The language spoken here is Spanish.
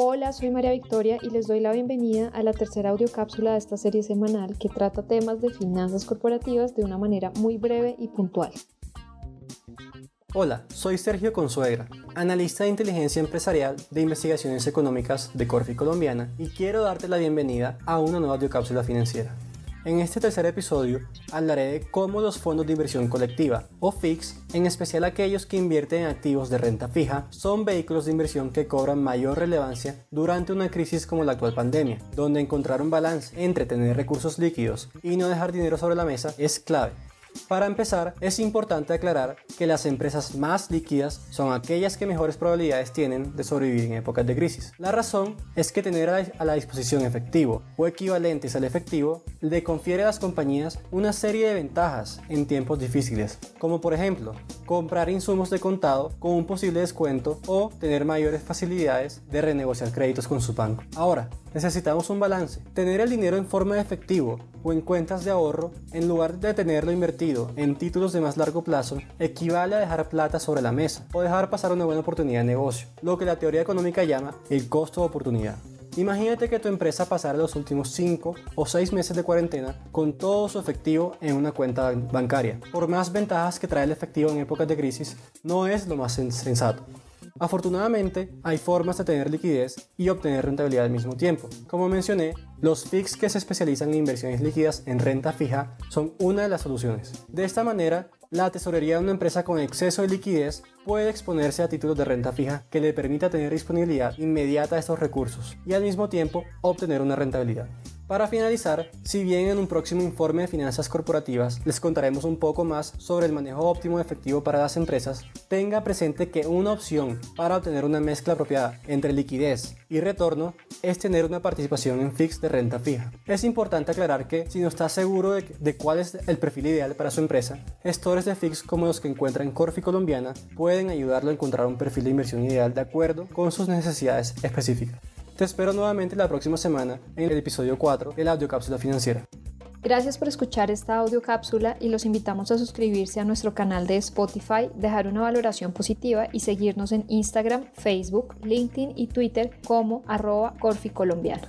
Hola, soy María Victoria y les doy la bienvenida a la tercera audiocápsula de esta serie semanal que trata temas de finanzas corporativas de una manera muy breve y puntual. Hola, soy Sergio Consuegra, analista de inteligencia empresarial de investigaciones económicas de Corfi Colombiana y quiero darte la bienvenida a una nueva audiocápsula financiera. En este tercer episodio hablaré de cómo los fondos de inversión colectiva, o FIX, en especial aquellos que invierten en activos de renta fija, son vehículos de inversión que cobran mayor relevancia durante una crisis como la actual pandemia, donde encontrar un balance entre tener recursos líquidos y no dejar dinero sobre la mesa es clave. Para empezar, es importante aclarar que las empresas más líquidas son aquellas que mejores probabilidades tienen de sobrevivir en épocas de crisis. La razón es que tener a la disposición efectivo o equivalentes al efectivo le confiere a las compañías una serie de ventajas en tiempos difíciles, como por ejemplo, comprar insumos de contado con un posible descuento o tener mayores facilidades de renegociar créditos con su banco. Ahora, necesitamos un balance. Tener el dinero en forma de efectivo o en cuentas de ahorro, en lugar de tenerlo invertido en títulos de más largo plazo, equivale a dejar plata sobre la mesa o dejar pasar una buena oportunidad de negocio, lo que la teoría económica llama el costo de oportunidad. Imagínate que tu empresa pasara los últimos 5 o 6 meses de cuarentena con todo su efectivo en una cuenta bancaria. Por más ventajas que trae el efectivo en épocas de crisis, no es lo más sensato. Afortunadamente, hay formas de tener liquidez y obtener rentabilidad al mismo tiempo. Como mencioné, los FIX que se especializan en inversiones líquidas en renta fija son una de las soluciones. De esta manera, la tesorería de una empresa con exceso de liquidez puede exponerse a títulos de renta fija que le permita tener disponibilidad inmediata de estos recursos y al mismo tiempo obtener una rentabilidad. Para finalizar, si bien en un próximo informe de finanzas corporativas les contaremos un poco más sobre el manejo óptimo de efectivo para las empresas, tenga presente que una opción para obtener una mezcla apropiada entre liquidez y retorno es tener una participación en fix de renta fija. Es importante aclarar que si no está seguro de, cuál es el perfil ideal para su empresa, gestores de fix como los que encuentra en Corfi Colombiana pueden ayudarlo a encontrar un perfil de inversión ideal de acuerdo con sus necesidades específicas. Te espero nuevamente la próxima semana en el episodio 4 de la audiocápsula financiera. Gracias por escuchar esta audiocápsula y los invitamos a suscribirse a nuestro canal de Spotify, dejar una valoración positiva y seguirnos en Instagram, Facebook, LinkedIn y Twitter como arroba corficolombiano.